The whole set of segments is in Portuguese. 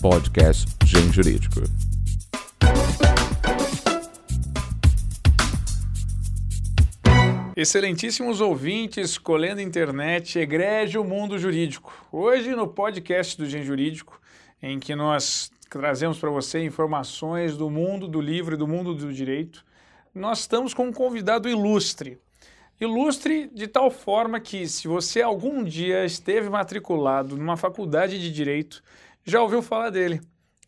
podcast Gen Jurídico. Excelentíssimos ouvintes, colhendo internet, egrégio mundo jurídico. Hoje no podcast do Gen Jurídico, em que nós trazemos para você informações do mundo do livro e do mundo do direito, nós estamos com um convidado ilustre. Ilustre de tal forma que, se você algum dia esteve matriculado numa faculdade de direito, já ouviu falar dele.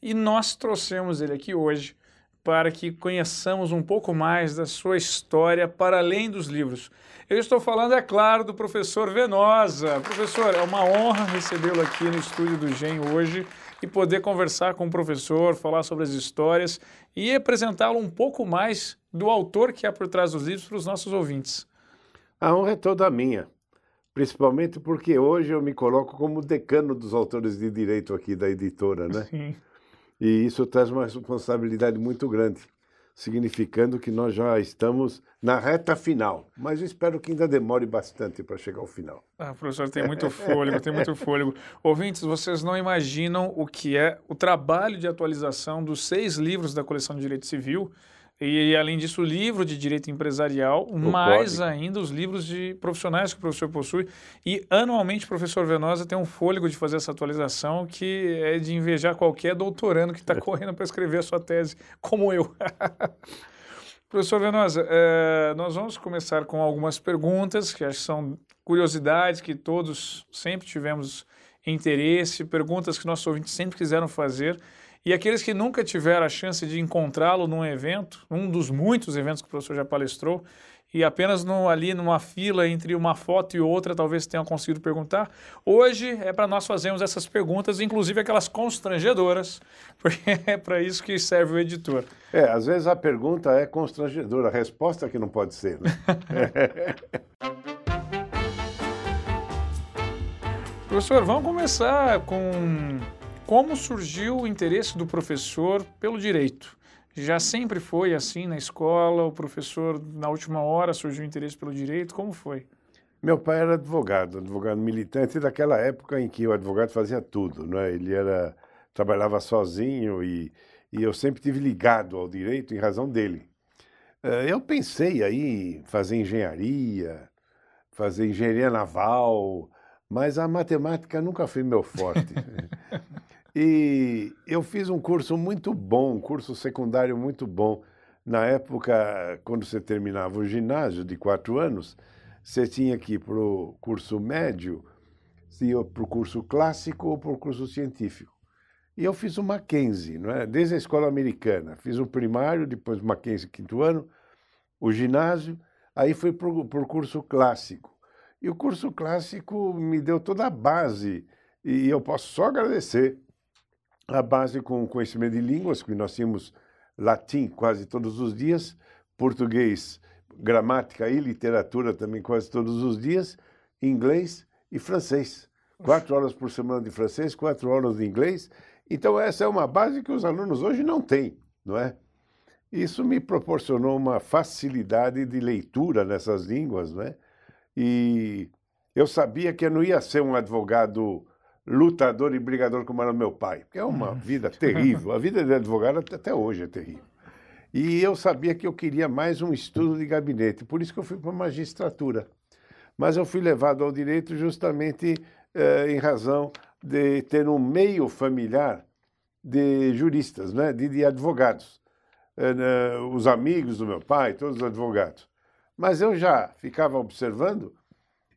E nós trouxemos ele aqui hoje para que conheçamos um pouco mais da sua história para além dos livros. Eu estou falando, é claro, do professor Venosa. Professor, é uma honra recebê-lo aqui no estúdio do GEM hoje e poder conversar com o professor, falar sobre as histórias e apresentá-lo um pouco mais do autor que há por trás dos livros para os nossos ouvintes. A honra é toda minha, principalmente porque hoje eu me coloco como decano dos autores de direito aqui da editora, né? Sim. E isso traz uma responsabilidade muito grande, significando que nós já estamos na reta final. Mas eu espero que ainda demore bastante para chegar ao final. Ah, professor, tem muito fôlego, tem muito fôlego. Ouvintes, vocês não imaginam o que é o trabalho de atualização dos seis livros da coleção de Direito Civil e, além disso, o livro de direito empresarial, o mais código. ainda os livros de profissionais que o professor possui. E anualmente o professor Venosa tem um fôlego de fazer essa atualização que é de invejar qualquer doutorando que está correndo para escrever a sua tese, como eu. professor Venosa, é, nós vamos começar com algumas perguntas que acho que são curiosidades que todos sempre tivemos interesse, perguntas que nossos ouvintes sempre quiseram fazer. E aqueles que nunca tiveram a chance de encontrá-lo num evento, um dos muitos eventos que o professor já palestrou, e apenas no, ali numa fila entre uma foto e outra, talvez tenham conseguido perguntar. Hoje é para nós fazermos essas perguntas, inclusive aquelas constrangedoras, porque é para isso que serve o editor. É, às vezes a pergunta é constrangedora, a resposta é que não pode ser. Né? Professor, vamos começar com como surgiu o interesse do professor pelo direito? Já sempre foi assim na escola? O professor, na última hora, surgiu o interesse pelo direito? Como foi? Meu pai era advogado, advogado militante daquela época em que o advogado fazia tudo, né? Ele era trabalhava sozinho e, e eu sempre tive ligado ao direito em razão dele. Eh, eu pensei aí fazer engenharia, fazer engenharia naval, mas a matemática nunca foi meu forte. E eu fiz um curso muito bom, um curso secundário muito bom. Na época, quando você terminava o ginásio de quatro anos, você tinha que ir para o curso médio, se para o curso clássico ou para o curso científico. E eu fiz o Mackenzie, não é? desde a escola americana. Fiz o primário, depois o Mackenzie, quinto ano, o ginásio, aí fui para o curso clássico. E o curso clássico me deu toda a base, e eu posso só agradecer a base com conhecimento de línguas, que nós tínhamos latim quase todos os dias, português, gramática e literatura também quase todos os dias, inglês e francês. Quatro horas por semana de francês, quatro horas de inglês. Então, essa é uma base que os alunos hoje não têm, não é? Isso me proporcionou uma facilidade de leitura nessas línguas, não é? E eu sabia que eu não ia ser um advogado lutador e brigador como era meu pai, que é uma hum. vida terrível. A vida de advogado até hoje é terrível. E eu sabia que eu queria mais um estudo de gabinete, por isso que eu fui para a magistratura. Mas eu fui levado ao direito justamente eh, em razão de ter um meio familiar de juristas, né, de, de advogados. Eh, né, os amigos do meu pai, todos os advogados. Mas eu já ficava observando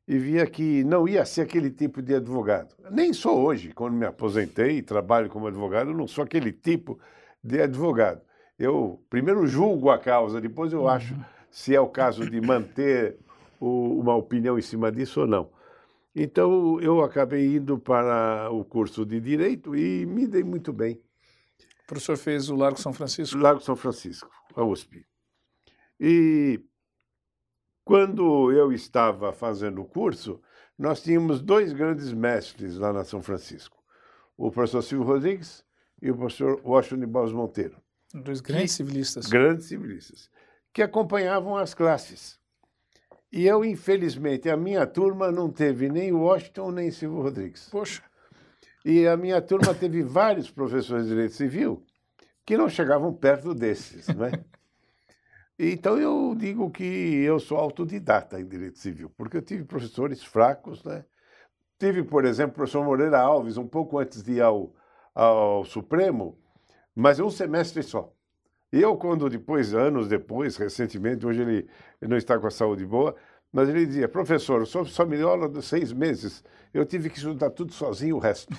e via que não ia ser aquele tipo de advogado. Nem sou hoje, quando me aposentei e trabalho como advogado, não sou aquele tipo de advogado. Eu primeiro julgo a causa, depois eu acho se é o caso de manter o, uma opinião em cima disso ou não. Então eu acabei indo para o curso de direito e me dei muito bem. O professor fez o Largo São Francisco? Largo São Francisco, a USP. E quando eu estava fazendo o curso, nós tínhamos dois grandes mestres lá na São Francisco, o professor Silvio Rodrigues e o professor Washington Barros Monteiro. Dois grandes civilistas. Grandes civilistas, que acompanhavam as classes. E eu, infelizmente, a minha turma não teve nem Washington nem Silvio Rodrigues. Poxa. E a minha turma teve vários professores de direito civil que não chegavam perto desses, né? Então eu digo que eu sou autodidata em direito civil, porque eu tive professores fracos, né? Tive, por exemplo, o professor Moreira Alves, um pouco antes de ir ao, ao Supremo, mas um semestre só. Eu, quando depois, anos depois, recentemente, hoje ele, ele não está com a saúde boa, mas ele dizia, professor, me deu aula de seis meses, eu tive que estudar tudo sozinho o resto.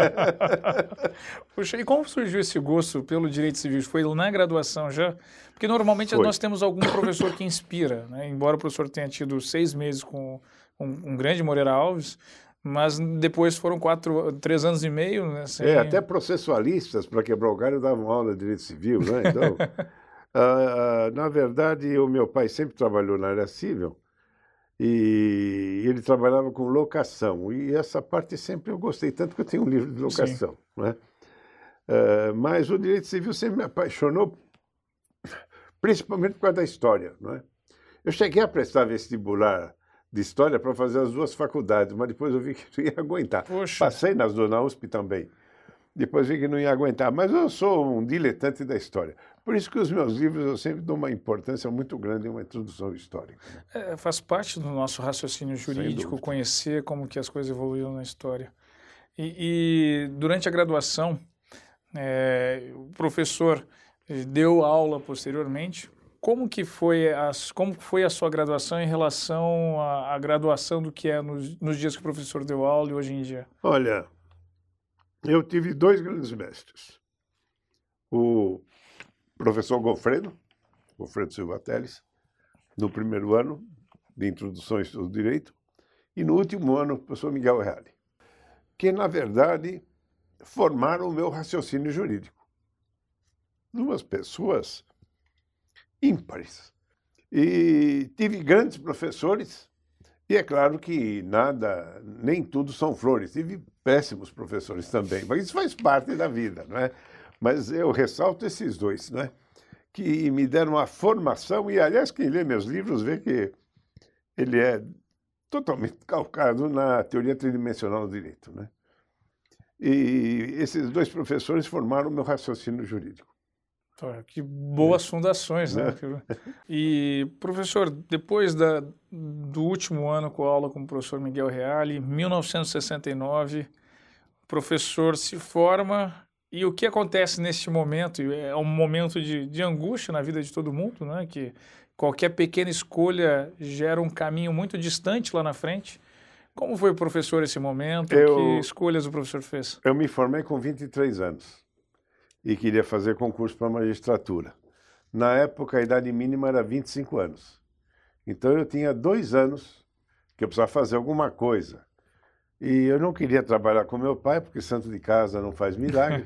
Puxa, e como surgiu esse gosto pelo direito civil? Foi na graduação já? Porque normalmente Foi. nós temos algum professor que inspira, né? embora o professor tenha tido seis meses com um, um grande Moreira Alves, mas depois foram quatro, três anos e meio, né? Sem... É, até processualistas para quebrar o galho davam aula de direito civil, né? Então, uh, uh, na verdade, o meu pai sempre trabalhou na área civil e ele trabalhava com locação. E essa parte sempre eu gostei, tanto que eu tenho um livro de locação, né? Uh, mas o direito civil sempre me apaixonou, principalmente por causa da história, não é? Eu cheguei a prestar vestibular de história para fazer as duas faculdades, mas depois eu vi que não ia aguentar. Poxa. Passei nas duas, na USP também. Depois vi que não ia aguentar. Mas eu sou um diletante da história. Por isso que os meus livros eu sempre dou uma importância muito grande em uma introdução histórica. Né? É, faz parte do nosso raciocínio jurídico conhecer como que as coisas evoluíram na história. E, e durante a graduação, é, o professor deu aula posteriormente como que foi a, como foi a sua graduação em relação à, à graduação do que é nos, nos, dias que o professor deu aula e hoje em dia? Olha, eu tive dois grandes mestres. O professor Gofredo, Gofredo Silva Teles, no primeiro ano de introduções do direito, e no último ano o professor Miguel Reale, que, na verdade, formaram o meu raciocínio jurídico. Duas pessoas ímpares. E tive grandes professores, e é claro que nada, nem tudo são flores. Tive péssimos professores também, mas isso faz parte da vida, não é? Mas eu ressalto esses dois, não é? Que me deram uma formação, e aliás, quem lê meus livros vê que ele é totalmente calcado na teoria tridimensional do direito, né? E esses dois professores formaram o meu raciocínio jurídico. Que boas fundações, né? E, professor, depois da, do último ano com a aula com o professor Miguel Reale, 1969, o professor se forma e o que acontece neste momento? É um momento de, de angústia na vida de todo mundo, né? Que qualquer pequena escolha gera um caminho muito distante lá na frente. Como foi, professor, esse momento? Eu, que escolhas o professor fez? Eu me formei com 23 anos e queria fazer concurso para magistratura. Na época, a idade mínima era 25 anos. Então, eu tinha dois anos que eu precisava fazer alguma coisa. E eu não queria trabalhar com meu pai, porque santo de casa não faz milagre.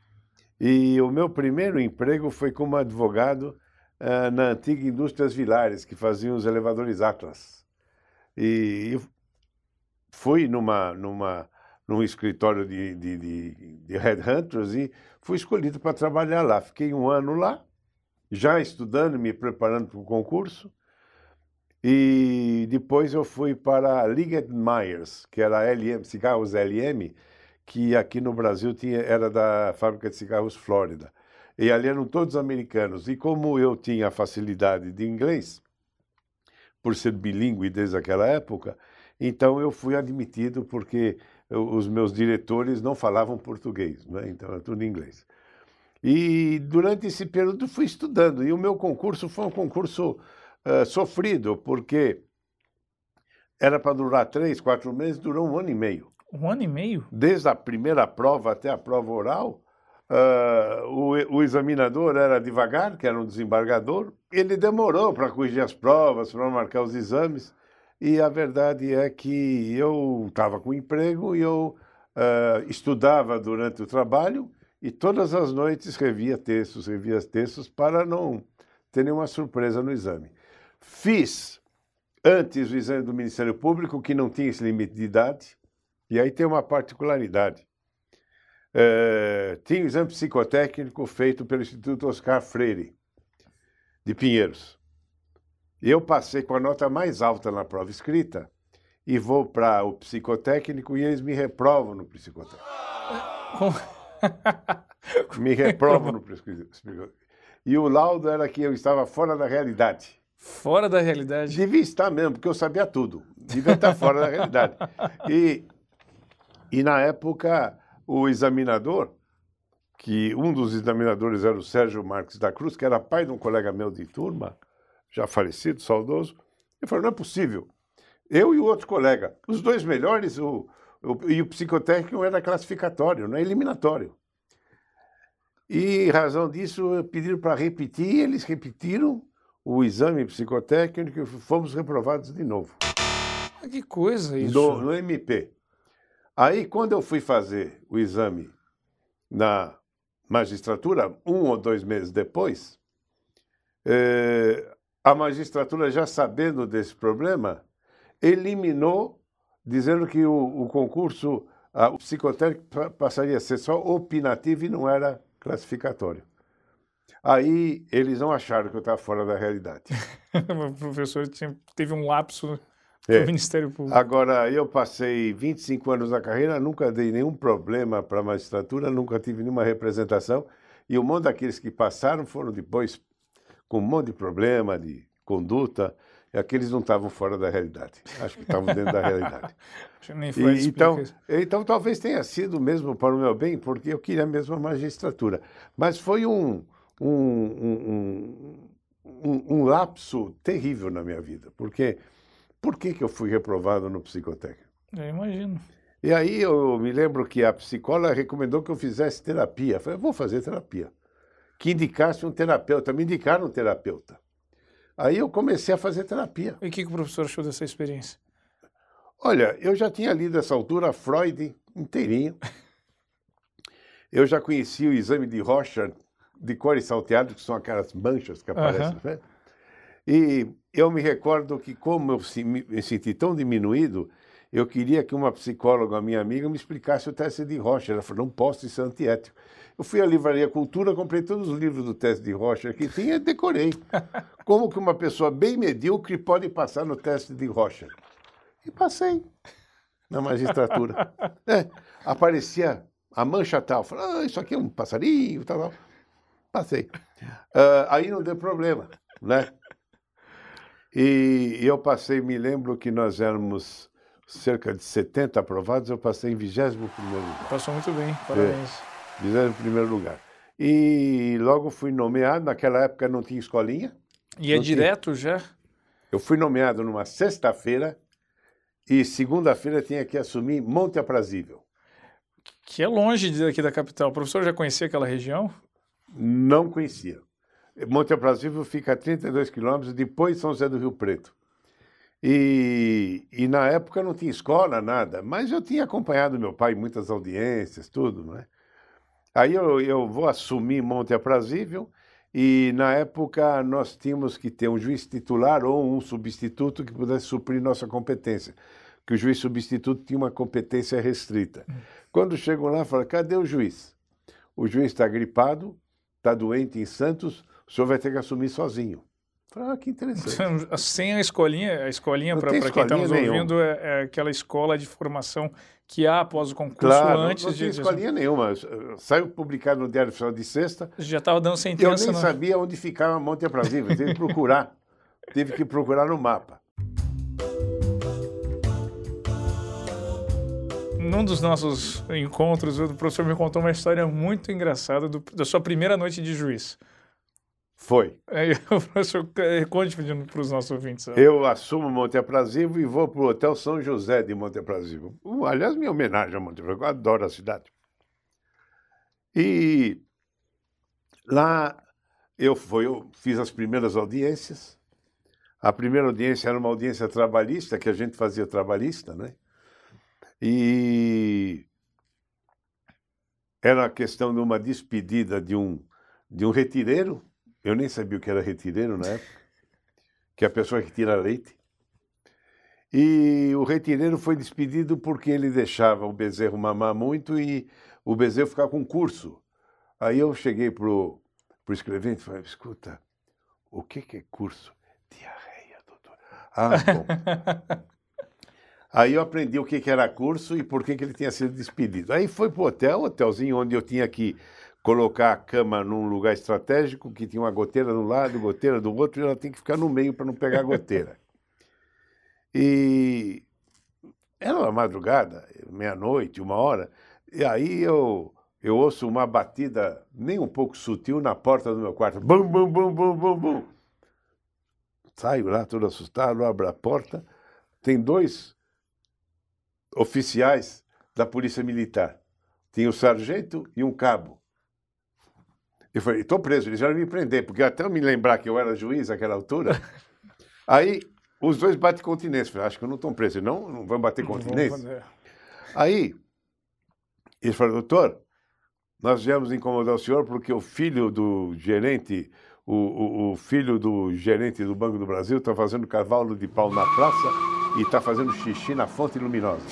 e o meu primeiro emprego foi como advogado uh, na antiga Indústrias Vilares, que faziam os elevadores Atlas. E fui numa, numa num escritório de, de, de, de headhunters e fui escolhido para trabalhar lá. Fiquei um ano lá, já estudando, me preparando para o concurso. E depois eu fui para a Liggett Myers, que era LM, cigarros LM, que aqui no Brasil tinha, era da fábrica de cigarros Flórida. E ali eram todos americanos. E como eu tinha facilidade de inglês, por ser bilíngue desde aquela época, então eu fui admitido porque os meus diretores não falavam português, né? então era tudo inglês. E durante esse período fui estudando, e o meu concurso foi um concurso uh, sofrido, porque era para durar três, quatro meses, durou um ano e meio. Um ano e meio? Desde a primeira prova até a prova oral, uh, o, o, examinador era devagar, que era um desembargador, ele demorou para corrigir as provas, para marcar os exames. E a verdade é que eu estava com emprego e eu uh, estudava durante o trabalho e todas as noites revia textos, revia textos para não ter nenhuma surpresa no exame. Fiz antes o exame do Ministério Público, que não tinha esse limite de idade, e aí tem uma particularidade. Uh, tinha o exame psicotécnico feito pelo Instituto Oscar Freire, de Pinheiros. Eu passei com a nota mais alta na prova escrita e vou para o psicotécnico e eles me reprovam no psicotécnico. Me reprovam no psicotécnico. E o laudo era que eu estava fora da realidade. Fora da realidade. Devia estar mesmo, porque eu sabia tudo. Devia estar fora da realidade. E, e na época, o examinador, que um dos examinadores era o Sérgio Marques da Cruz, que era pai de um colega meu de turma, já falecido, saudoso, ele falou: não é possível. Eu e o outro colega, os dois melhores, o, o- e o psicotécnico era classificatório, não é eliminatório. E em razão disso, pediram para repetir, eles repetiram o exame psicotécnico e fomos reprovados de novo, Ah, Que coisa isso. no, no MP. Aí, quando eu fui fazer o exame na magistratura, um ou dois meses depois, eh, a magistratura, já sabendo desse problema, eliminou, dizendo que o, o concurso, ah, o psicotécnico pa- passaria a ser só opinativo e não era classificatório. Aí eles não acharam que eu estava fora da realidade. o professor tinha- teve um lapso É. no Ministério Público. Agora, eu passei 25 anos na carreira, nunca dei nenhum problema para a magistratura, nunca tive nenhuma representação. E um monte daqueles que passaram foram depois com um monte de problema de conduta. E aqueles não estavam fora da realidade. Acho que estavam dentro da realidade. Nem E, Freud explica então, então, talvez tenha sido mesmo para o meu bem, porque eu queria mesmo a magistratura. Mas foi um, um, um, um, lapso terrível na minha vida. Porque por que, que eu fui reprovado no psicotécnico? Eu imagino. E aí eu me lembro que a psicóloga recomendou que eu fizesse terapia. Eu falei, eu vou fazer terapia. Que indicasse um terapeuta. Me indicaram um terapeuta. Aí eu comecei a fazer terapia. E o que, que o professor achou dessa experiência? Olha, eu já tinha lido essa altura Freud inteirinho. Eu já conhecia o exame de Rorschach de cor e salteado, que são aquelas manchas que aparecem. Aham. né? E eu me recordo que, como eu me senti tão diminuído, eu queria que uma psicóloga, minha amiga, me explicasse o teste de Rocha. Ela falou, não posso, isso é antiético. Eu fui à Livraria Cultura, comprei todos os livros do teste de Rocha que tinha e decorei. Como que uma pessoa bem medíocre pode passar no teste de Rocha? E passei na magistratura. É, aparecia a mancha tal. Falei, ah, isso aqui é um passarinho, tal, tal. Passei. Ah, aí não deu problema, né? E eu passei, me lembro que nós éramos cerca de 70 aprovados, eu passei em 21 primeiro lugar. Passou muito bem, parabéns. 21 primeiro lugar. E logo fui nomeado, naquela época não tinha escolinha. E é Não tinha. direto já? Eu fui nomeado numa sexta-feira e segunda-feira tinha que assumir Monte Aprazível. Que é longe daqui da capital. O professor já conhecia aquela região? Não conhecia. Monte Aprazível fica a 32 quilômetros depois de São José do Rio Preto. E, e na época não tinha escola, nada, mas eu tinha acompanhado meu pai em muitas audiências, tudo, não é? Aí eu, eu vou assumir Monte Aprazível e na época nós tínhamos que ter um juiz titular ou um substituto que pudesse suprir nossa competência, que o juiz substituto tinha uma competência restrita. Quando chegam lá, falam, cadê o juiz? O juiz está gripado, está doente em Santos, o senhor vai ter que assumir sozinho. Falei, ah, que interessante. Sem a escolinha, a escolinha Não para quem está nos nenhuma. ouvindo é, é aquela escola de formação que há após o concurso Claro, antes não de, tinha de- escolinha nenhuma. Saiu publicado no Diário Oficial de Sexta, já estava dando eu sentença. nem no- sabia onde ficava Monte Aprazível, tive que procurar. tive que procurar no mapa. Num dos nossos encontros, o professor me contou uma história muito engraçada do- da sua primeira noite de juiz. Foi. Aí o professor eh, conte para os nossos ouvintes. Eu assumo Monte Aprazível e vou para o Hotel São José de Monte Aprazível. Uh, aliás, minha homenagem a Monte Aprazível, eu adoro a cidade. E lá eu, fui, eu fiz as primeiras audiências. A primeira audiência era uma audiência trabalhista, que a gente fazia trabalhista, né? E era a questão de uma despedida de um, de um retireiro. Eu nem sabia o que era retireiro na época que é a pessoa que tira leite. E o retireiro foi despedido porque ele deixava o bezerro mamar muito e o bezerro ficava com curso. Aí eu cheguei pro, pro escrevente e falei, escuta, o que, que é curso? Diarreia, doutor. Ah, bom. Aí eu aprendi o que, era curso e por que, que ele tinha sido despedido. Aí foi pro hotel, hotelzinho onde eu tinha que colocar a cama num lugar estratégico, que tinha uma goteira de um lado, goteira do outro, e ela tem que ficar no meio para não pegar a goteira. E era uma madrugada, meia-noite, uma hora, e aí eu, eu ouço uma batida nem um pouco sutil na porta do meu quarto. Bum, bum, bum, bum, bum, bum. Saio lá todo assustado, abro a porta, tem dois oficiais da Polícia Militar. Tinha um sargento e um cabo. Eu falei, estou preso, eles vão me prender, porque até eu me lembrar que eu era juiz naquela altura. Aí os dois batem continência. Falei, acho que eu não estou preso. Não, não vão bater continência. Aí eles falaram, doutor, nós viemos incomodar o senhor porque o filho do gerente, o, o, o filho do gerente do Banco do Brasil está fazendo cavalo de pau na praça e está fazendo xixi na fonte luminosa.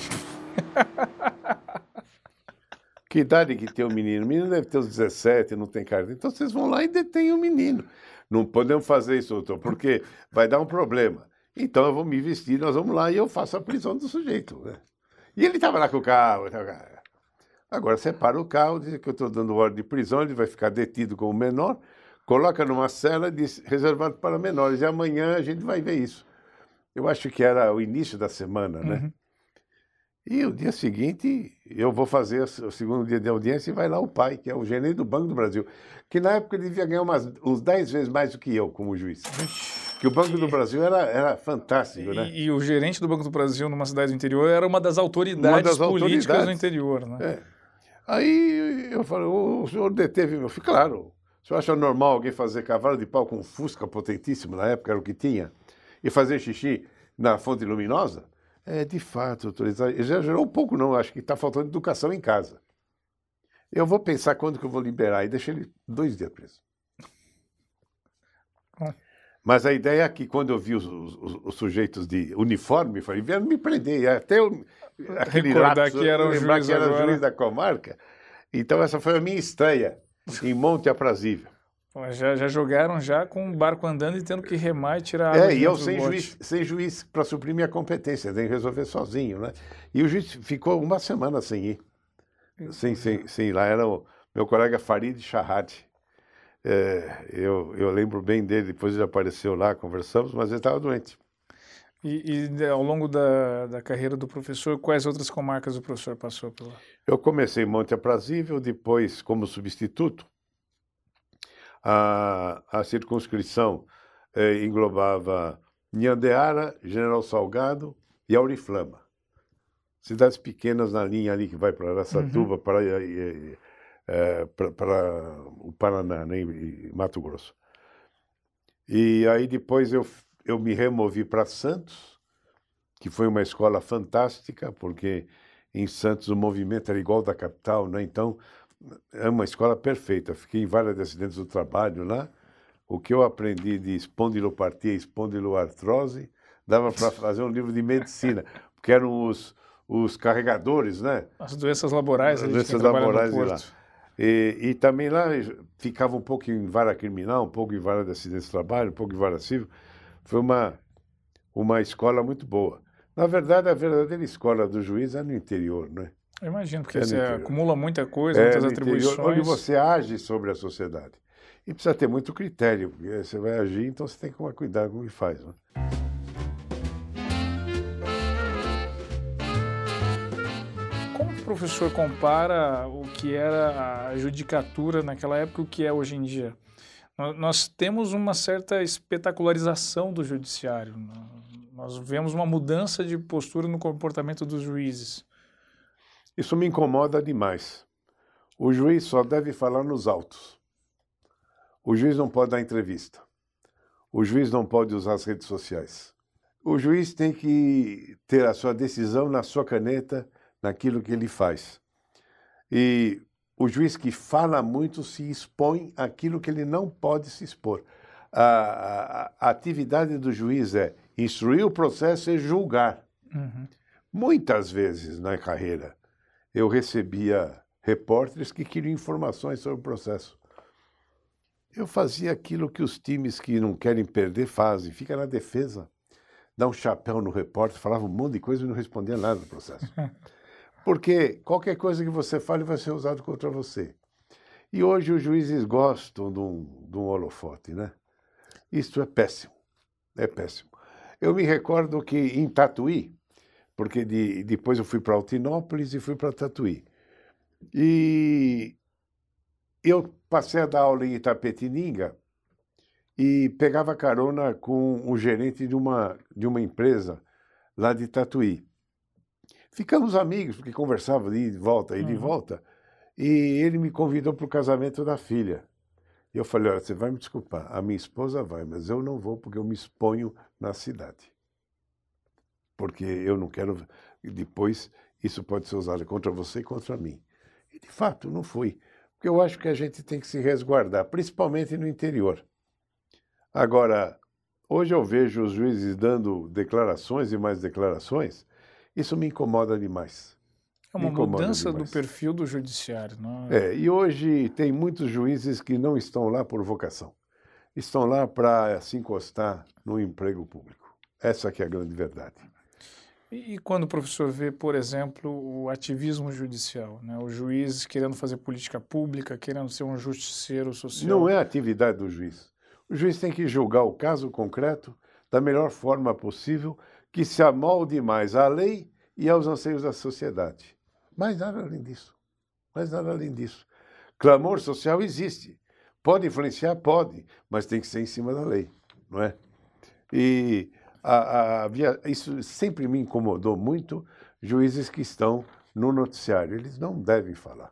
que idade que tem o menino? O menino deve ter uns 17, não tem cara. Então vocês vão lá e detêm o menino. Não podemos fazer isso, doutor, porque vai dar um problema. Então eu vou me vestir, nós vamos lá e eu faço a prisão do sujeito. Né? E ele estava lá com o carro. Agora separa o carro, diz que eu estou dando ordem de prisão, ele vai ficar detido como menor, coloca numa cela diz, reservado para menores. E amanhã a gente vai ver isso. Eu acho que era o início da semana, né? Uhum. E o dia seguinte, eu vou fazer o segundo dia de audiência e vai lá o pai, que é o gerente do Banco do Brasil, que na época ele devia ganhar umas, uns 10 vezes mais do que eu como juiz. Que o Banco do Brasil era, era fantástico, e, né? E o gerente do Banco do Brasil numa cidade do interior era uma das autoridades uma das políticas autoridades. do interior, né? É. Aí eu falei, o senhor deteve meu filho? Claro. O senhor acha normal alguém fazer cavalo de pau com fusca potentíssimo, na época era o que tinha, e fazer xixi na fonte luminosa? É, de fato, doutor, exagerou um pouco não, acho que está faltando educação em casa. Eu vou pensar quando que eu vou liberar e deixei ele dois dias preso. Mas a ideia é que quando eu vi os, os, os sujeitos de uniforme, falei, vieram me prender. Até eu, aquele Recordar que era o juiz, que era o juiz da comarca. Então essa foi a minha estreia em Monte Aprazível. Já, já, jogaram já com o barco andando e tendo que remar e tirar água. É, e eu sem juiz, sem juiz para suprir minha competência, tem que resolver sozinho, né? E o juiz ficou uma semana sem ir. Sem, sem, sem ir lá. Era o meu colega Farid Shahad. É, eu, eu lembro bem dele, depois ele apareceu lá, conversamos, mas ele estava doente. E, e, ao longo da, da carreira do professor, quais outras comarcas o professor passou por lá? Eu comecei em Monte Aprazível, depois como substituto a, a circunscrição eh, englobava Nhandeara, General Salgado e Auriflama. Cidades pequenas na linha ali que vai para Araçatuba, uhum. para, eh, eh, para, para, o Paraná, né, e Mato Grosso. E aí depois eu, eu me removi para Santos, que foi uma escola fantástica, porque em Santos o movimento era igual da capital, né? então é uma escola perfeita. Fiquei em vários acidentes do trabalho lá. O que eu aprendi de espondilopatia e espondiloartrose dava para fazer um livro de medicina, porque eram os, os carregadores, né? As doenças laborais. As doenças laborais de lá. E, e, também lá ficava um pouco em vara criminal, um pouco em vara de acidentes de trabalho, um pouco em vara civil. Foi uma, uma escola muito boa. Na verdade, a verdadeira escola do juiz é no interior, né? Eu imagino, porque é você acumula muita coisa, é muitas atribuições. Interior, onde você age sobre a sociedade. E precisa ter muito critério, porque você vai agir, então você tem que tomar cuidado com o que faz. Né? Como o professor compara o que era a judicatura naquela época e o que é hoje em dia? Nós temos uma certa espetacularização do judiciário. Nós vemos uma mudança de postura no comportamento dos juízes. Isso me incomoda demais. O juiz só deve falar nos autos. O juiz não pode dar entrevista. O juiz não pode usar as redes sociais. O juiz tem que ter a sua decisão na sua caneta, naquilo que ele faz. E o juiz que fala muito se expõe àquilo que ele não pode se expor. A, a, a atividade do juiz é instruir o processo e julgar. Uhum. Muitas vezes na carreira, eu recebia repórteres que queriam informações sobre o processo. Eu fazia aquilo que os times que não querem perder fazem, fica na defesa. dar um chapéu no repórter, falava um monte de coisa e não respondia nada do processo. Porque qualquer coisa que você fale vai ser usado contra você. E hoje os juízes gostam de um, de um holofote, né? Isto é péssimo, é péssimo. Eu me recordo que em Tatuí, porque de, depois eu fui para Altinópolis e fui para Tatuí, e eu passei a dar aula em Itapetininga e pegava carona com o gerente de uma, de uma empresa lá de Tatuí. Ficamos amigos, porque conversava de volta e de uhum. volta, e ele me convidou para o casamento da filha. E eu falei, olha, você vai me desculpar, a minha esposa vai, mas eu não vou porque eu me exponho na cidade. Porque eu não quero, depois isso pode ser usado contra você e contra mim. E de fato, não fui. Porque eu acho que a gente tem que se resguardar, principalmente no interior. Agora, hoje eu vejo os juízes dando declarações e mais declarações, isso me incomoda demais. É uma mudança demais. do perfil do judiciário, não é? é? E hoje tem muitos juízes que não estão lá por vocação. Estão lá para se encostar no emprego público. Essa que é a grande verdade. E, quando o professor vê, por exemplo, o ativismo judicial, né? o juiz querendo fazer política pública, querendo ser um justiceiro social? Não é a atividade do juiz. O juiz tem que julgar o caso concreto da melhor forma possível, que se amolde mais à lei e aos anseios da sociedade. Mas nada além disso. Mas nada além disso. Clamor social existe. Pode influenciar? Pode, mas tem que ser em cima da lei, não é? E a, a, isso sempre me incomodou muito, juízes que estão no noticiário. Eles não devem falar.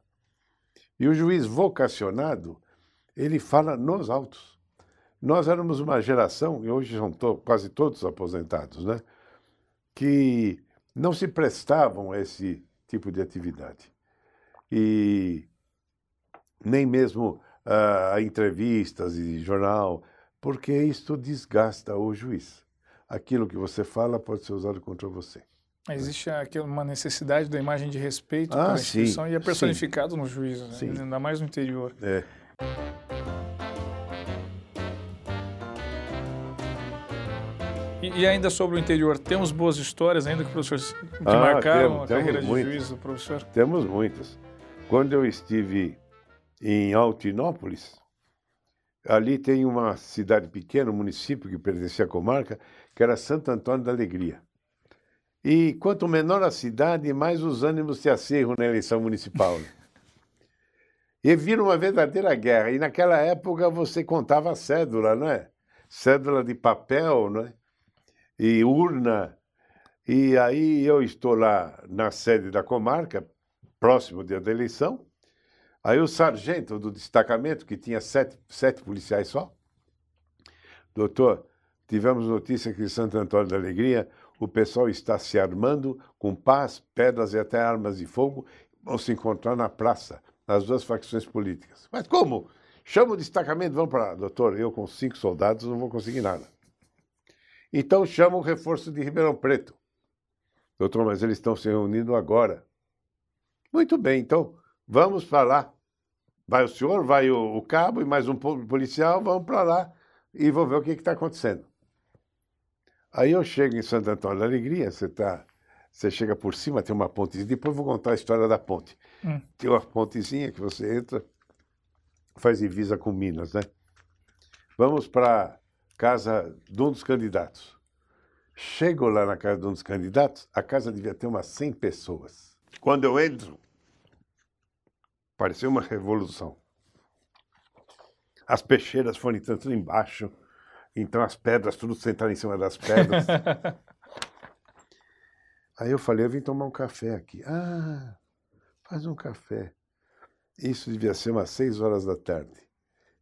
E o juiz vocacionado, ele fala nos autos. Nós éramos uma geração, e hoje são quase todos aposentados, né? Que não se prestavam a esse tipo de atividade. E nem mesmo uh, a entrevistas e jornal, porque isto desgasta o juiz. Aquilo que você fala pode ser usado contra você. Existe uma necessidade da imagem de respeito ah, a instituição sim, e é personificado sim. no juiz, né? ainda mais no interior. É. E, e, ainda sobre o interior, temos boas histórias ainda que, professor, que ah, marcaram temos, a carreira de muitas. juiz do professor? Temos muitas. Quando eu estive em Altinópolis, ali tem uma cidade pequena, um município que pertencia à comarca, que era Santo Antônio da Alegria. E quanto menor a cidade, mais os ânimos se acirram na eleição municipal. Né? E vira uma verdadeira guerra. E naquela época você contava a cédula, não é? Cédula de papel, não é? E urna. E aí eu estou lá na sede da comarca, próximo dia da eleição. Aí o sargento do destacamento, que tinha sete, sete policiais só, doutor, tivemos notícia que em Santo Antônio da Alegria o pessoal está se armando com pás, pedras e até armas de fogo, vão se encontrar na praça, nas duas facções políticas. Mas como? Chama o destacamento, vamos para lá. Doutor, eu com cinco soldados não vou conseguir nada. Então chama o reforço de Ribeirão Preto. Doutor, mas eles estão se reunindo agora. Muito bem, então vamos para lá. Vai o senhor, vai o, o cabo e mais um policial, vamos para lá e vou ver o que está acontecendo. Aí eu chego em Santo Antônio da Alegria, você tá, você chega por cima, tem uma pontezinha, depois vou contar a história da ponte. Hum. Tem uma pontezinha que você entra, faz divisa com Minas, né? Vamos para casa de um dos candidatos. Chego lá na casa de um dos candidatos, a casa devia ter umas 100 pessoas. Quando eu entro, pareceu uma revolução. As peixeiras foram entrando embaixo, então as pedras, tudo sentaram em cima das pedras. Aí eu falei, eu vim tomar um café aqui. Ah, faz um café. Isso devia ser umas seis horas da tarde.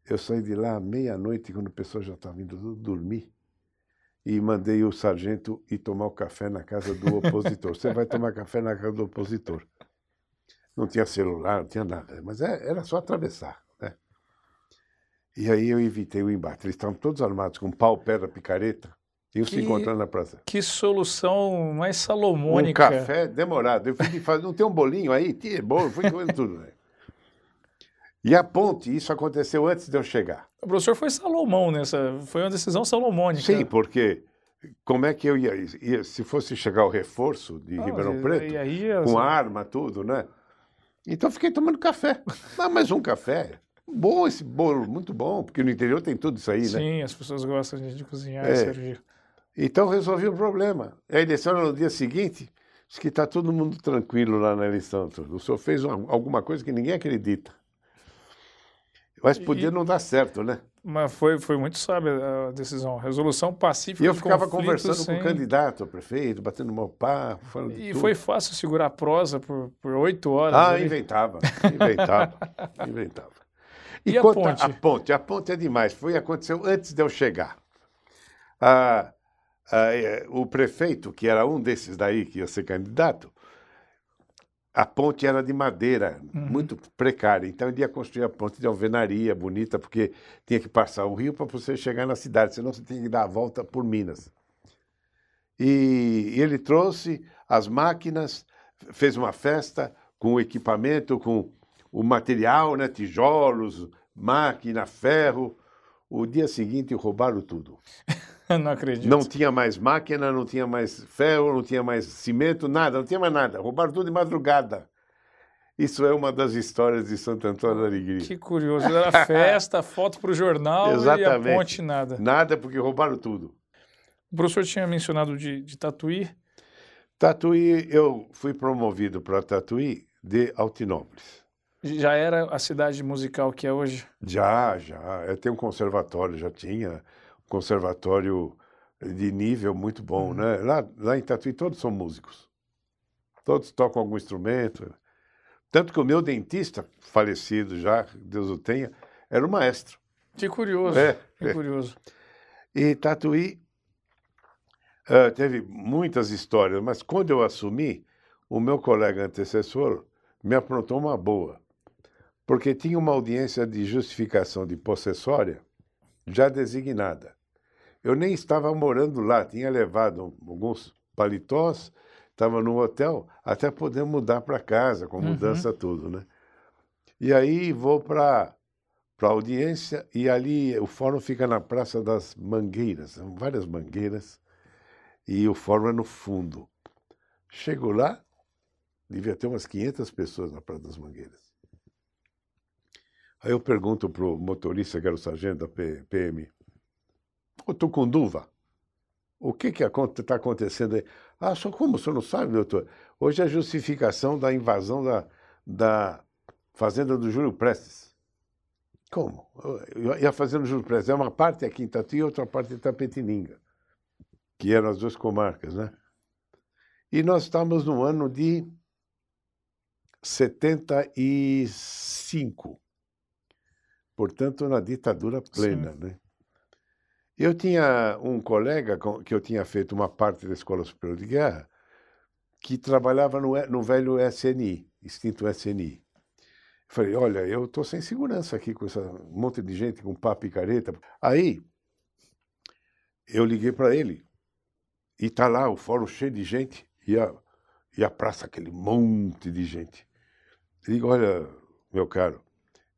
Eu saí de lá meia-noite, quando o pessoal já estava indo dormir, e mandei o sargento ir tomar o café na casa do opositor. Você vai tomar café na casa do opositor. Não tinha celular, não tinha nada, mas é, era só atravessar. Né? E aí eu evitei o embate. Eles estavam todos armados com pau, pedra, picareta. Iam se encontrando na praça. Que solução mais salomônica. Um café demorado. Eu fui fazer, não tem um bolinho aí? Tinha bolo, fui comendo tudo. Né? E a ponte, isso aconteceu antes de eu chegar. O professor foi Salomão nessa, foi uma decisão salomônica. Sim, porque como é que eu ia, ia se fosse chegar o reforço de Ah, Ribeirão e- Preto, e aí, assim, com arma, tudo, né? Então eu fiquei tomando café. Ah, mais um café. Bom esse bolo, muito bom, porque no interior tem tudo isso aí, né? Sim, as pessoas gostam de, cozinhar É. e servir. Então resolvi o problema. A eleição era no dia seguinte, diz que está todo mundo tranquilo lá na eleição. O senhor fez uma- alguma coisa que ninguém acredita. Mas podia E- não dar certo, né? Mas foi, foi muito sábia a decisão. Resolução pacífica. E eu ficava conversando sem- com o candidato a prefeito, batendo meu papo, falando E foi fácil segurar a prosa por oito horas. Ah, inventava, inventava, inventava. E a quanto ponte? A ponte, a ponte é demais. Foi aconteceu antes de eu chegar. Ah, ah, é, o prefeito, que era um desses daí que ia ser candidato, a ponte era de madeira, Uhum. muito precária. Então ele ia construir a ponte de alvenaria bonita, porque tinha que passar o rio para você chegar na cidade, senão você tinha que dar a volta por Minas. E ele trouxe as máquinas, fez uma festa com o equipamento, com o material, né, tijolos, máquina, ferro. O dia seguinte roubaram tudo. Não acredito. Não tinha mais máquina, não tinha mais ferro, não tinha mais cimento, nada, não tinha mais nada. Roubaram tudo de madrugada. Isso é uma das histórias de Santo Antônio da Alegria. Que curioso. Era festa, foto para o jornal e a Exatamente. ponte nada. Nada porque roubaram tudo. O professor tinha mencionado de, de Tatuí. Tatuí, eu fui promovido para Tatuí de Altinópolis. Já era a cidade musical que é hoje? Já, já. Eu tenho um conservatório, já tinha conservatório de nível muito bom, né? Lá, lá em Tatuí todos são músicos. Todos tocam algum instrumento. Tanto que o meu dentista, falecido já, Deus o tenha, era o maestro. Que curioso. É, que é. curioso. E Tatuí ah, teve muitas histórias, mas quando eu assumi, o meu colega antecessor me aprontou uma boa, porque tinha uma audiência de justificação de possessória já designada. Eu nem estava morando lá, tinha levado alguns paletós, estava no hotel, até poder mudar para casa, com Uhum. mudança tudo, né? E aí vou para para a audiência e ali o fórum fica na Praça das Mangueiras, são várias mangueiras, e o fórum é no fundo. Chego lá, devia ter umas 500 pessoas na Praça das Mangueiras. Aí eu pergunto para o motorista, que era o sargento da PM, ô Tucunduva, o que que está acontecendo aí? Ah, só como o senhor não sabe, doutor? Hoje é a justificação da invasão da, da fazenda do Júlio Prestes. Como? E a fazenda do Júlio Prestes é uma parte aqui em Tatuí e outra parte em Tapetininga, que eram as duas comarcas, né? E nós estamos no ano de 75, portanto, na ditadura plena, né? Eu tinha um colega que eu tinha feito uma parte da Escola Superior de Guerra que trabalhava no, no velho SNI, extinto SNI. Falei, olha, eu estou sem segurança aqui com esse monte de gente com papo e careta. Aí, eu liguei para ele e tá lá o fórum cheio de gente e a, e a praça aquele monte de gente. Eu digo, olha, meu caro,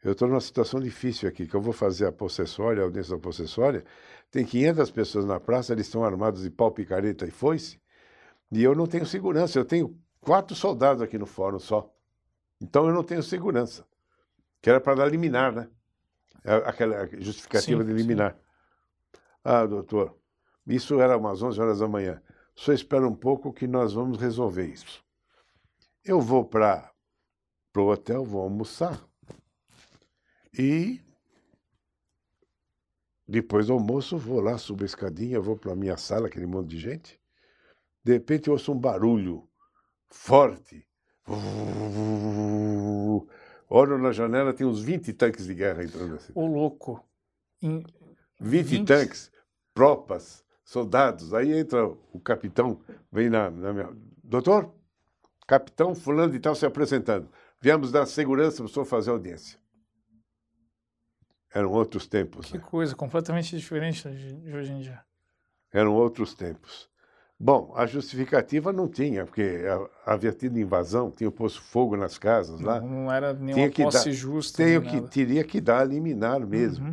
eu estou numa situação difícil aqui, que eu vou fazer a possessória, a audiência da possessória, tem 500 pessoas na praça, eles estão armados de pau, picareta e foice, e eu não tenho segurança, eu tenho quatro soldados aqui no fórum só. Então eu não tenho segurança. Que era para dar liminar, né? É Aquela justificativa Sim, de liminar. Ah, doutor, isso era umas 11 horas da manhã. Só espera um pouco que nós vamos resolver isso. Eu vou para o hotel, vou almoçar. E depois do almoço, vou lá, subo a escadinha, vou para a minha sala, aquele monte de gente. De repente, eu ouço um barulho forte. Olho na janela, tem uns 20 tanques de guerra entrando assim. O louco. Em- 20, 20? tanques, tropas, soldados. Aí entra o capitão, vem na, na minha. Doutor, capitão fulano de tal se apresentando. Viemos dar segurança para o senhor fazer audiência. Eram outros tempos. Que né? coisa, completamente diferente de, de hoje em dia. Eram outros tempos. Bom, a justificativa não tinha, porque ha- havia tido invasão, tinha posto fogo nas casas lá. Não, não era nenhuma Tinha que posse dar- justa. Tenho que, teria que dar a liminar mesmo.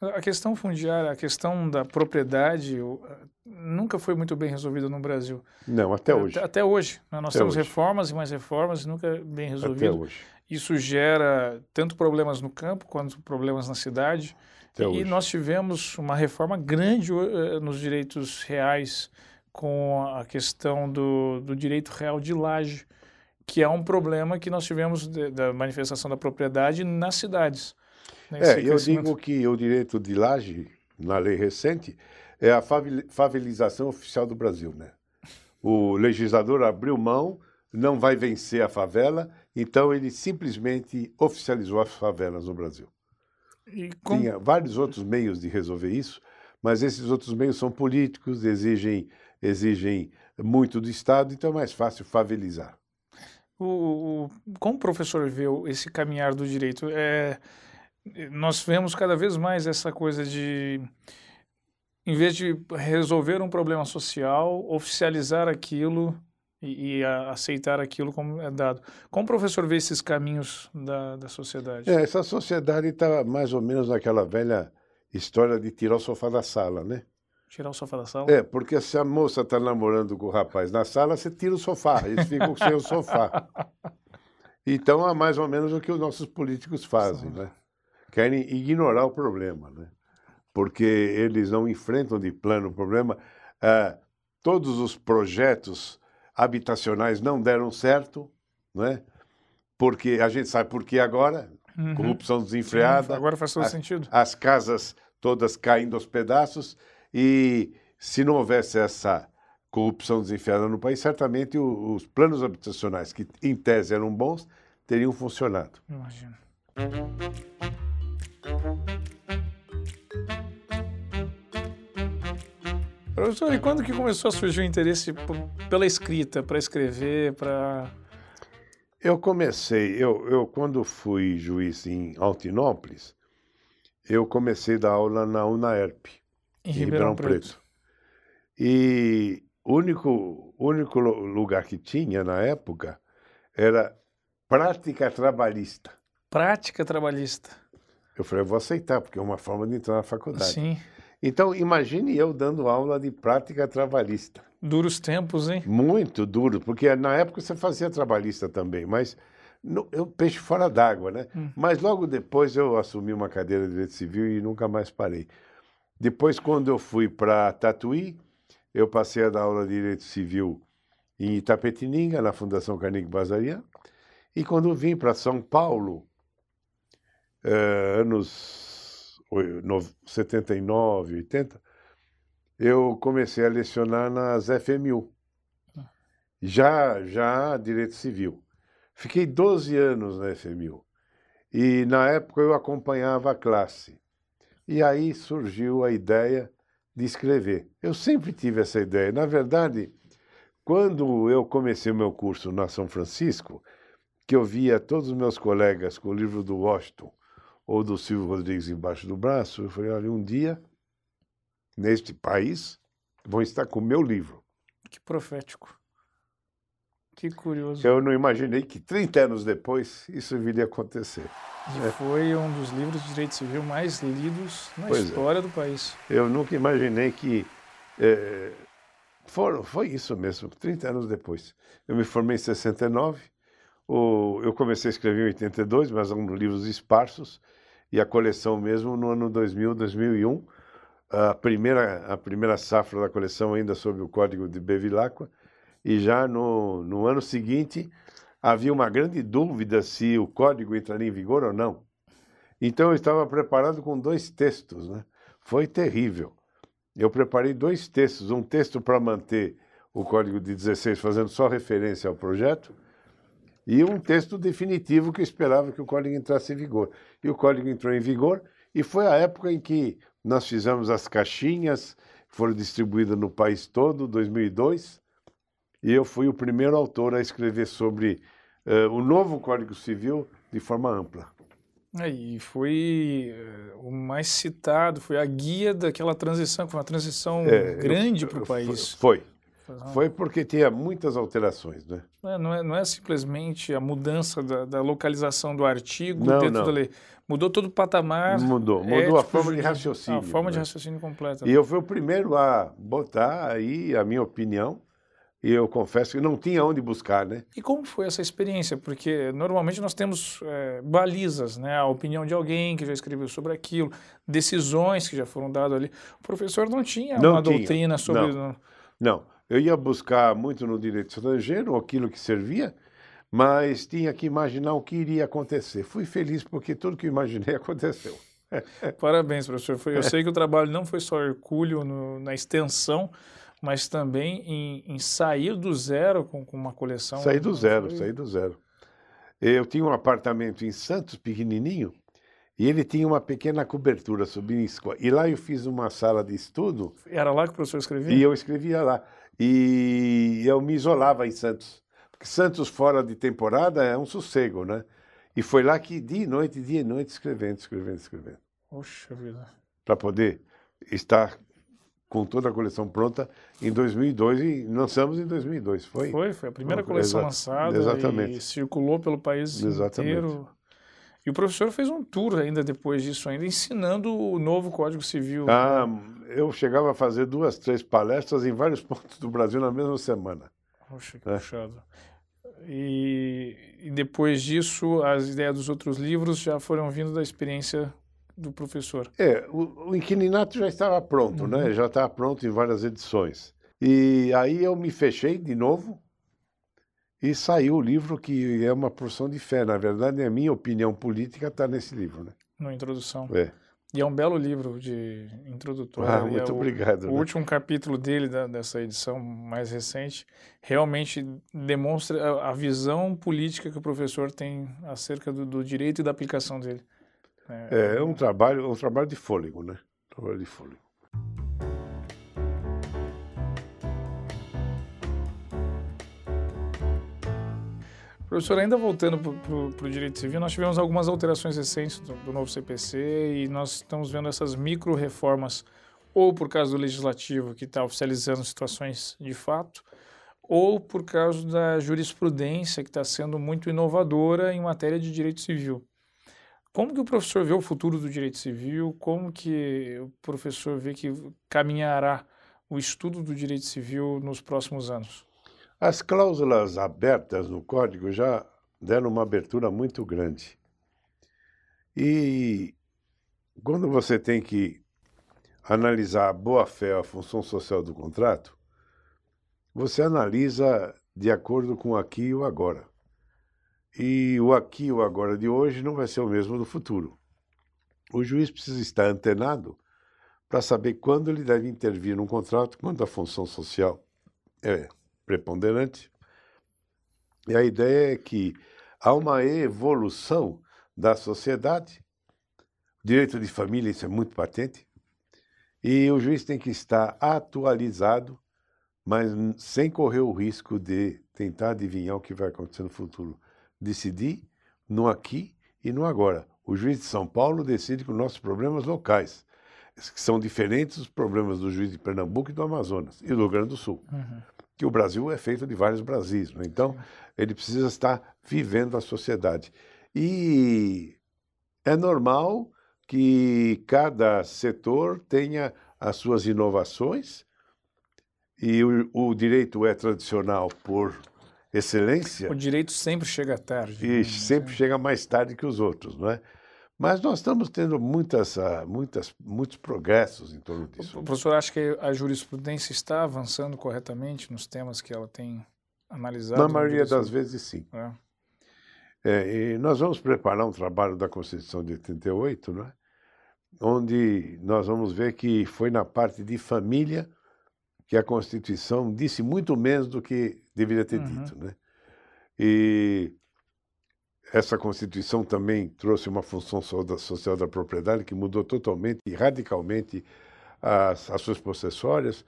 Uhum. A questão fundiária, a questão da propriedade nunca foi muito bem resolvida no Brasil. Não, até hoje. Até, até hoje. Né? Nós até temos hoje. reformas e mais reformas, nunca bem resolvido. Até hoje. Isso gera tanto problemas no campo quanto problemas na cidade. Até e hoje. nós tivemos uma reforma grande uh, nos direitos reais com a questão do, do direito real de laje, que é um problema que nós tivemos de, da manifestação da propriedade nas cidades. Né? É, eu digo que o direito de laje, na lei recente, é a favelização oficial do Brasil, né? O legislador abriu mão, não vai vencer a favela, então ele simplesmente oficializou as favelas no Brasil. Com... Tinha vários outros meios de resolver isso, mas esses outros meios são políticos, exigem, exigem muito do Estado, então é mais fácil favelizar. O, o, como o professor vê esse caminhar do direito? É, nós vemos cada vez mais essa coisa de, em vez de resolver um problema social, oficializar aquilo e, e aceitar aquilo como é dado. Como o professor vê esses caminhos da, da sociedade? É, essa sociedade está mais ou menos naquela velha história de tirar o sofá da sala, né? Tirar o sofá da sala? É, porque se a moça está namorando com o rapaz na sala, você tira o sofá, eles ficam sem o sofá. Então é mais ou menos o que os nossos políticos fazem, né? Querem ignorar o problema, né? Porque eles não enfrentam de plano o problema. É, todos os projetos habitacionais não deram certo, né? Porque a gente sabe por que agora, uhum. corrupção desenfreada. Sim, agora faz todo a, sentido. As casas todas caindo aos pedaços e se não houvesse essa corrupção desenfreada no país, certamente os planos habitacionais, que em tese eram bons, teriam funcionado. Imagino. Professor, e quando que começou a surgir o interesse pela escrita, para escrever, para... Eu comecei, eu, eu quando fui juiz em Altinópolis, eu comecei a dar aula na UNAERP, em, em Ribeirão, Ribeirão Preto. Preto. E o único, único lugar que tinha na época era prática trabalhista. Prática trabalhista. Eu falei, eu vou aceitar, porque é uma forma de entrar na faculdade. Sim. Então, imagine eu dando aula de prática trabalhista. Duros tempos, hein? Muito duro, porque na época você fazia trabalhista também, mas no, eu peixe fora d'água, né? Hum. Mas logo depois eu assumi uma cadeira de direito civil e nunca mais parei. Depois, quando eu fui para Tatuí, eu passei a dar aula de direito civil em Itapetininga, na Fundação Carnegie Bazarian. E quando vim para São Paulo, eh, anos 79, 80, eu comecei a lecionar nas FMU. Já, já direito civil. Fiquei 12 anos na FMU. E na época eu acompanhava a classe. E aí surgiu a ideia de escrever. Eu sempre tive essa ideia. Na verdade, quando eu comecei o meu curso na São Francisco, que eu via todos os meus colegas com o livro do Washington, ou do Silvio Rodrigues embaixo do braço, eu falei, olha, um dia, neste país, vão estar com o meu livro. Que profético. Que curioso. Eu não imaginei que 30 anos depois isso viria a acontecer. E é. foi um dos livros de direito civil mais lidos na pois é. história é. do país. Eu nunca imaginei que. É, foram, foi isso mesmo, 30 anos depois. Eu me formei em 69, o, eu comecei a escrever em 82, mas são livros esparsos, e a coleção mesmo no ano 2000, 2001. A primeira, a primeira safra da coleção ainda sob o código de Bevilacqua, e já no, no ano seguinte havia uma grande dúvida se o código entraria em vigor ou não. Então eu estava preparado com dois textos, né? Foi terrível. Eu preparei dois textos, um texto para manter o código de 16 fazendo só referência ao projeto, e um texto definitivo que esperava que o código entrasse em vigor. E o código entrou em vigor e foi a época em que nós fizemos as caixinhas, foram distribuídas no país todo, 2002, e eu fui o primeiro autor a escrever sobre uh, o novo Código Civil de forma ampla. É, e foi uh, o mais citado, foi a guia daquela transição, foi uma transição é, grande para o país. Foi. Né? Foi porque tinha muitas alterações, né? Não é, não é, não é simplesmente a mudança da, da localização do artigo Não, dentro não. da lei. Mudou todo o patamar. Mudou, mudou a ético, forma de raciocínio. A forma de né? raciocínio completa. E eu fui o primeiro a botar aí a minha opinião, e eu confesso que não tinha onde buscar, né? E como foi essa experiência? Porque normalmente nós temos é, balizas, né? A opinião de alguém que já escreveu sobre aquilo, decisões que já foram dadas ali. O professor não tinha Não uma tinha, doutrina sobre. não. Não, eu ia buscar muito no direito estrangeiro aquilo que servia, mas tinha que imaginar o que iria acontecer. Fui feliz porque tudo que imaginei aconteceu. Parabéns, professor. Eu sei que o trabalho não foi só hercúleo no- na extensão, mas também em, em sair do zero com, com uma coleção. Saí do zero, Foi- saí do zero. Eu tinha um apartamento em Santos, pequenininho, e ele tinha uma pequena cobertura subindo E lá eu fiz uma sala de estudo Era lá que o professor escrevia? e eu escrevia lá. E eu me isolava em Santos. Porque Santos fora de temporada é um sossego, né? E foi lá que dia e noite, dia e noite, escrevendo, escrevendo, escrevendo. Poxa vida. Para poder estar com toda a coleção pronta em 2002 e lançamos em 2002, foi? Foi, foi a primeira coleção exa- lançada exatamente. e circulou pelo país Exatamente. inteiro. E o professor fez um tour ainda depois disso, ainda ensinando o novo Código Civil. Ah, eu chegava a fazer duas, três palestras em vários pontos do Brasil na mesma semana. Poxa, que É. puxado. E, e depois disso, as ideias dos outros livros já foram vindo da experiência do professor. É, o, o inquilinato já estava pronto, né? Já estava pronto em várias edições. E aí eu me fechei de novo e saiu o livro que é uma porção de fé. Na verdade, a minha opinião política está nesse livro, né? Na introdução. É. E é um belo livro de introdutório. Ah, é muito o- obrigado. O né? último capítulo dele, da- dessa edição mais recente, realmente demonstra a, a visão política que o professor tem acerca do, do direito e da aplicação dele. É, é um trabalho, um trabalho de fôlego, né? Trabalho de fôlego. Professor, ainda voltando para o direito civil, nós tivemos algumas alterações recentes do, do novo CPC e nós estamos vendo essas micro-reformas, ou por causa do legislativo que está oficializando situações de fato, ou por causa da jurisprudência que está sendo muito inovadora em matéria de direito civil. Como que o professor vê o futuro do direito civil? Como que o professor vê que caminhará o estudo do direito civil nos próximos anos? As cláusulas abertas no código já deram uma abertura muito grande. E quando você tem que analisar a boa-fé, a função social do contrato, você analisa de acordo com o aqui e o agora. E o aqui e o agora de hoje não vai ser o mesmo do futuro. O juiz precisa estar antenado para saber quando ele deve intervir num contrato, quando a função social é preponderante. E a ideia é que há uma evolução da sociedade. Direito de família, isso é muito patente. E o juiz tem que estar atualizado, mas sem correr o risco de tentar adivinhar o que vai acontecer no futuro. Decidir no aqui e no agora. O juiz de São Paulo decide com nossos problemas locais, que são diferentes dos problemas do juiz de Pernambuco e do Amazonas e do Rio Grande do Sul Uhum. Que o Brasil é feito de vários Brasis. Né? Então, ele precisa estar vivendo a sociedade. E é normal que cada setor tenha as suas inovações, e o, o direito é tradicional por excelência, O direito sempre chega tarde. né? e sempre chega mais tarde que os outros, não é? Mas nós estamos tendo muitas, ah, muitas, muitos progressos em torno disso. O professor acha que a jurisprudência está avançando corretamente nos temas que ela tem analisado? Na maioria das vezes, sim. É. É, e nós vamos preparar um trabalho da Constituição de 88, né? onde nós vamos ver que foi na parte de família que a Constituição disse muito menos do que deveria ter Uhum. dito. Né? E essa Constituição também trouxe uma função social da propriedade que mudou totalmente e radicalmente as, suas possessórias,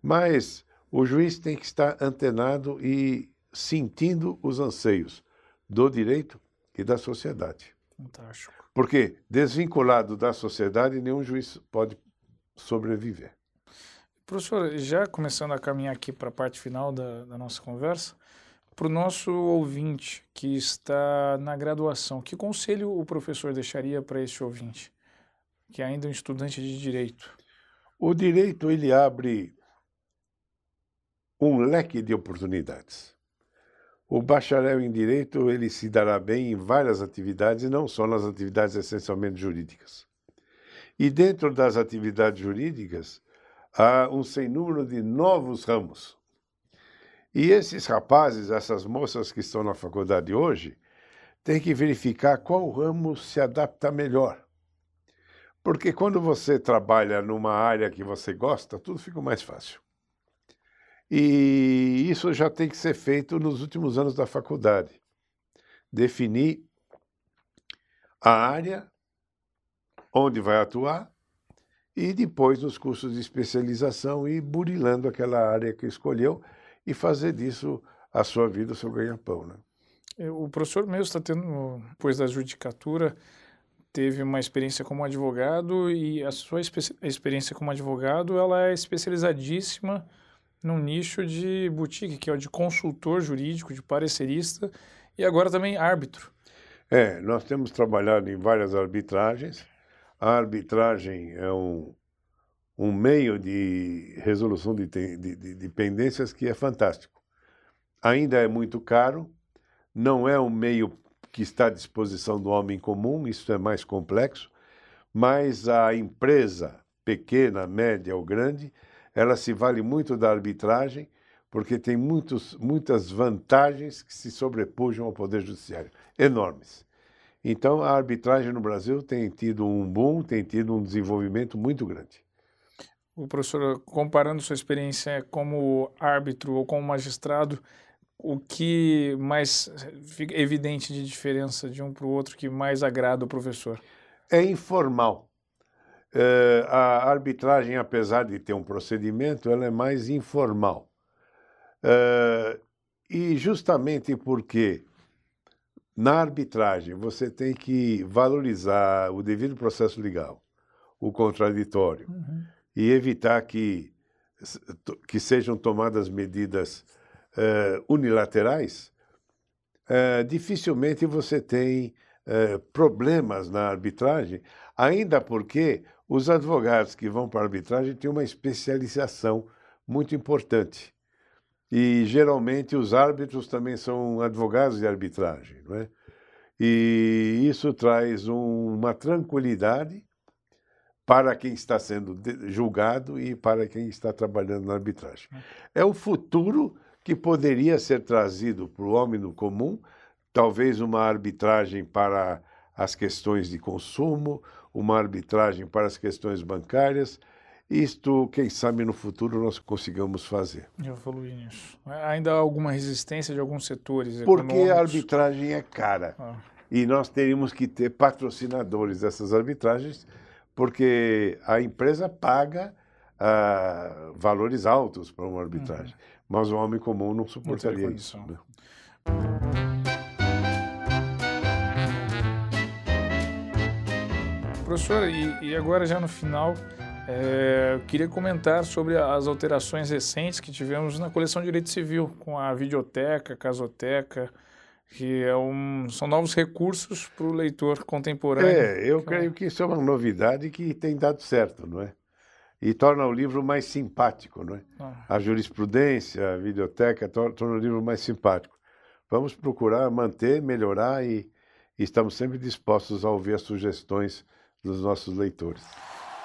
mas o juiz tem que estar antenado e sentindo os anseios do direito e da sociedade. Fantástico. Porque desvinculado da sociedade, nenhum juiz pode sobreviver. Professor, já começando a caminhar aqui para a parte final da, da nossa conversa, para o nosso ouvinte que está na graduação, que conselho o professor deixaria para esse ouvinte, que é ainda um estudante de direito? O direito ele abre um leque de oportunidades. O bacharel em direito ele se dará bem em várias atividades, não só nas atividades essencialmente jurídicas. E dentro das atividades jurídicas há um sem número de novos ramos. E esses rapazes, essas moças que estão na faculdade hoje, têm que verificar qual ramo se adapta melhor. Porque quando você trabalha numa área que você gosta, tudo fica mais fácil. E isso já tem que ser feito nos últimos anos da faculdade. Definir a área onde vai atuar e depois nos cursos de especialização ir burilando aquela área que escolheu e fazer disso a sua vida, o seu ganha-pão. Né? É, o professor mesmo está tendo, depois da judicatura, teve uma experiência como advogado e a sua experiência como advogado ela é especializadíssima num nicho de boutique, que é o de consultor jurídico, de parecerista e agora também árbitro. É, nós temos trabalhado em várias arbitragens. A arbitragem é um, um meio de resolução de, de, de, de pendências que é fantástico. Ainda é muito caro, não é um meio que está à disposição do homem comum, isso é mais complexo, mas a empresa, pequena, média ou grande, ela se vale muito da arbitragem, porque tem muitos, muitas vantagens que se sobrepujam ao Poder Judiciário, enormes. Então, a arbitragem no Brasil tem tido um boom, tem tido um desenvolvimento muito grande. O professor, comparando sua experiência como árbitro ou como magistrado, o que mais fica evidente de diferença de um para o outro que mais agrada o professor? É informal. É, a arbitragem, apesar de ter um procedimento, ela é mais informal. É, e justamente porque na arbitragem você tem que valorizar o devido processo legal, o contraditório, uhum. E evitar que, que sejam tomadas medidas uh, unilaterais, uh, dificilmente você tem uh, problemas na arbitragem, ainda porque os advogados que vão para a arbitragem têm uma especialização muito importante. E geralmente os árbitros também são advogados de arbitragem, não é? E isso traz um, uma tranquilidade para quem está sendo julgado e para quem está trabalhando na arbitragem. É o futuro que poderia ser trazido para o homem no comum, talvez uma arbitragem para as questões de consumo, uma arbitragem para as questões bancárias. Isto, quem sabe, no futuro nós consigamos fazer. Evoluir nisso. Ainda há alguma resistência de alguns setores Porque a arbitragem é cara. Ah. E nós teríamos que ter patrocinadores dessas arbitragens, porque a empresa paga uh, valores altos para uma arbitragem. Uhum mas o homem comum não suportaria não isso. Né? Professor, e, e, agora já no final, é, eu queria comentar sobre as alterações recentes que tivemos na coleção de Direito Civil, com a videoteca, casoteca, que é um, são novos recursos para o leitor contemporâneo. É, eu creio que isso é uma novidade que tem dado certo, não é? e torna o livro mais simpático, não é? Ah. A jurisprudência, a videoteca torna o livro mais simpático. Vamos procurar manter, melhorar e, e estamos sempre dispostos a ouvir as sugestões dos nossos leitores.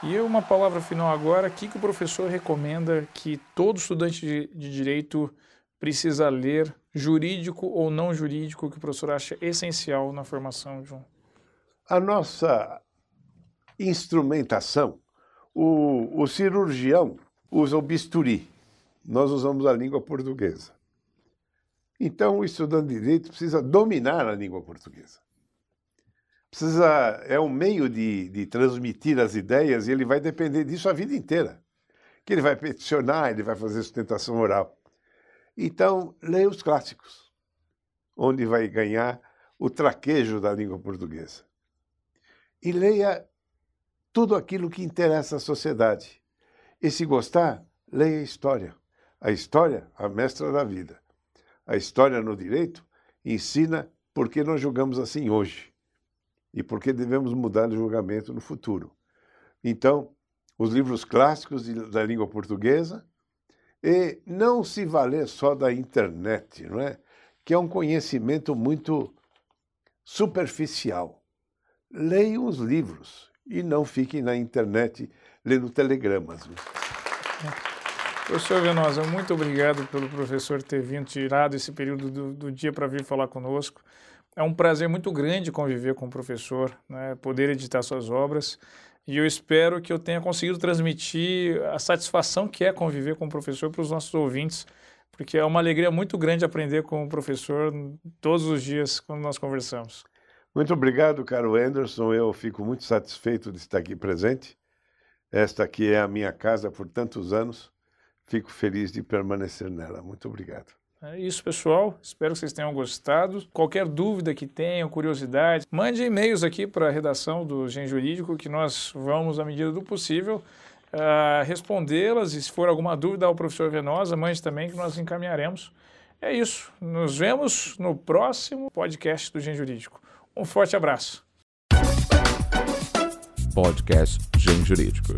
E uma palavra final agora, o que, que o professor recomenda que todo estudante de, de direito precisa ler, jurídico ou não jurídico, que o professor acha essencial na formação de um? A nossa instrumentação o, o cirurgião usa o bisturi, nós usamos a língua portuguesa. Então, o estudante de direito precisa dominar a língua portuguesa. Precisa, é um meio de, de transmitir as ideias e ele vai depender disso a vida inteira. Que ele vai peticionar, ele vai fazer sustentação oral. Então, leia os clássicos, onde vai ganhar o traquejo da língua portuguesa. E leia tudo aquilo que interessa à sociedade. E se gostar, leia história. A história, a mestra da vida. A história no direito ensina por que nós julgamos assim hoje e por que devemos mudar o julgamento no futuro. Então, os livros clássicos da língua portuguesa e não se valer só da internet, não é? Que é um conhecimento muito superficial. Leiam os livros e não fiquem na internet lendo telegramas. Professor Venosa, muito obrigado pelo professor ter vindo, tirado esse período do, do dia para vir falar conosco. É um prazer muito grande conviver com o professor, né, poder editar suas obras. E eu espero que eu tenha conseguido transmitir a satisfação que é conviver com o professor para os nossos ouvintes, porque é uma alegria muito grande aprender com o professor todos os dias quando nós conversamos. Muito obrigado, caro Anderson. Eu fico muito satisfeito de estar aqui presente. Esta aqui é a minha casa por tantos anos. Fico feliz de permanecer nela. Muito obrigado. É isso, pessoal. Espero que vocês tenham gostado. Qualquer dúvida que tenham, curiosidade, mande e-mails aqui para a redação do Gen Jurídico que nós vamos, à medida do possível, uh, respondê-las. E se for alguma dúvida ao professor Venosa, mande também que nós encaminharemos. É isso. Nos vemos no próximo podcast do Gen Jurídico. Um forte abraço. Podcast Gen Jurídico.